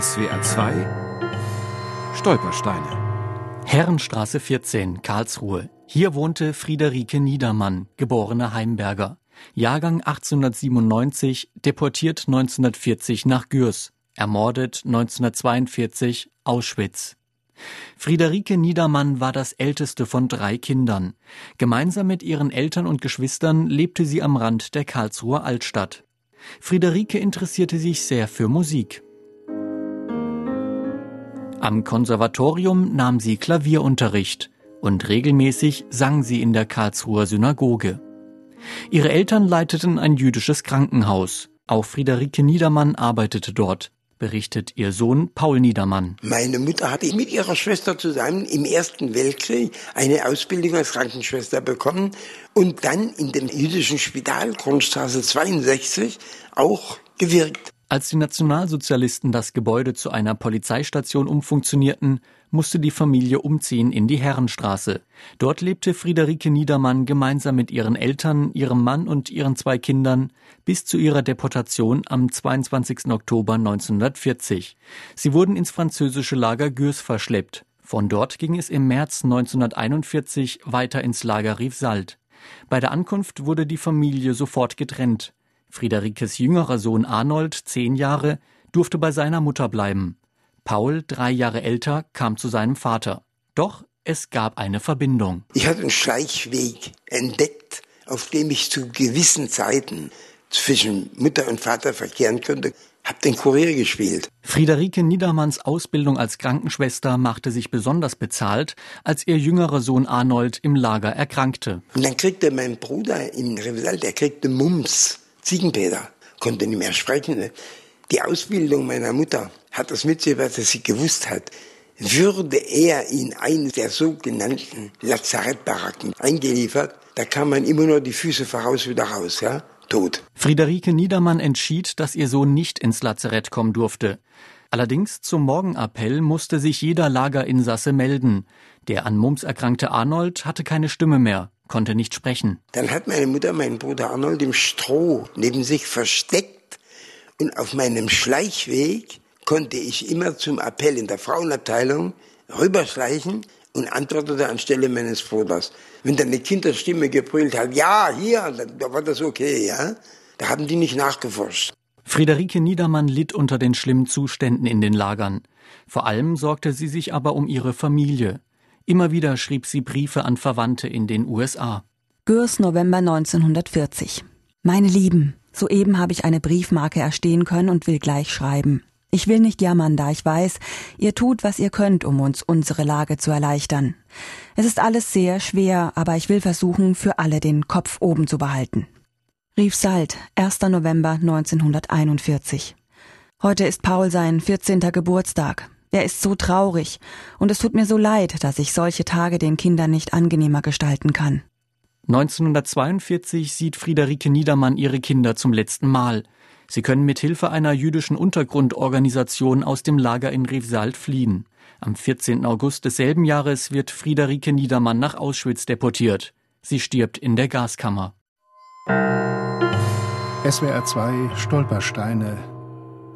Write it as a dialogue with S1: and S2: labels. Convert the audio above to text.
S1: SWR 2 Stolpersteine
S2: Herrenstraße 14, Karlsruhe. Hier wohnte Friederike Niedermann, geborene Heimberger. Jahrgang 1897, deportiert 1940 nach Gürs, ermordet 1942 Auschwitz. Friederike Niedermann war das älteste von drei Kindern. Gemeinsam mit ihren Eltern und Geschwistern lebte sie am Rand der Karlsruher Altstadt. Friederike interessierte sich sehr für Musik. Am Konservatorium nahm sie Klavierunterricht und regelmäßig sang sie in der Karlsruher Synagoge. Ihre Eltern leiteten ein jüdisches Krankenhaus. Auch Friederike Niedermann arbeitete dort, berichtet ihr Sohn Paul Niedermann.
S3: Meine Mutter hatte mit ihrer Schwester zusammen im Ersten Weltkrieg eine Ausbildung als Krankenschwester bekommen und dann in dem jüdischen Spital Grundstraße 62 auch gewirkt.
S2: Als die Nationalsozialisten das Gebäude zu einer Polizeistation umfunktionierten, musste die Familie umziehen in die Herrenstraße. Dort lebte Friederike Niedermann gemeinsam mit ihren Eltern, ihrem Mann und ihren zwei Kindern bis zu ihrer Deportation am 22. Oktober 1940. Sie wurden ins französische Lager Gürs verschleppt. Von dort ging es im März 1941 weiter ins Lager Riefsald. Bei der Ankunft wurde die Familie sofort getrennt. Friederikes jüngerer Sohn Arnold, zehn Jahre, durfte bei seiner Mutter bleiben. Paul, drei Jahre älter, kam zu seinem Vater. Doch es gab eine Verbindung.
S3: Ich hatte einen Schleichweg entdeckt, auf dem ich zu gewissen Zeiten zwischen Mutter und Vater verkehren könnte. Hab den Kurier gespielt.
S2: Friederike Niedermanns Ausbildung als Krankenschwester machte sich besonders bezahlt, als ihr jüngerer Sohn Arnold im Lager erkrankte.
S3: Und dann kriegte mein Bruder im Revisal, der kriegte Mumps. Ziegenpeter, konnte nicht mehr sprechen. Die Ausbildung meiner Mutter hat das mitgebracht, dass sie gewusst hat, würde er in eine der sogenannten Lazarettbaracken eingeliefert, da kann man immer nur die Füße voraus wieder raus, ja, tot.
S2: Friederike Niedermann entschied, dass ihr Sohn nicht ins Lazarett kommen durfte. Allerdings zum Morgenappell musste sich jeder Lagerinsasse melden. Der an Mumps erkrankte Arnold hatte keine Stimme mehr konnte nicht sprechen.
S3: Dann hat meine Mutter meinen Bruder Arnold im Stroh neben sich versteckt und auf meinem Schleichweg konnte ich immer zum Appell in der Frauenabteilung rüberschleichen und antwortete anstelle meines Bruders. Wenn dann eine Kinderstimme gebrüllt hat, ja, hier, da war das okay, ja. Da haben die nicht nachgeforscht.
S2: Friederike Niedermann litt unter den schlimmen Zuständen in den Lagern. Vor allem sorgte sie sich aber um ihre Familie. Immer wieder schrieb sie Briefe an Verwandte in den USA.
S4: Gürs November 1940. Meine Lieben, soeben habe ich eine Briefmarke erstehen können und will gleich schreiben. Ich will nicht jammern, da ich weiß, ihr tut, was ihr könnt, um uns unsere Lage zu erleichtern. Es ist alles sehr schwer, aber ich will versuchen, für alle den Kopf oben zu behalten. Rief Salt, 1. November 1941. Heute ist Paul sein 14. Geburtstag. Er ist so traurig, und es tut mir so leid, dass ich solche Tage den Kindern nicht angenehmer gestalten kann.
S2: 1942 sieht Friederike Niedermann ihre Kinder zum letzten Mal. Sie können mit Hilfe einer jüdischen Untergrundorganisation aus dem Lager in Revsalt fliehen. Am 14. August desselben Jahres wird Friederike Niedermann nach Auschwitz deportiert. Sie stirbt in der Gaskammer.
S1: SWR 2 Stolpersteine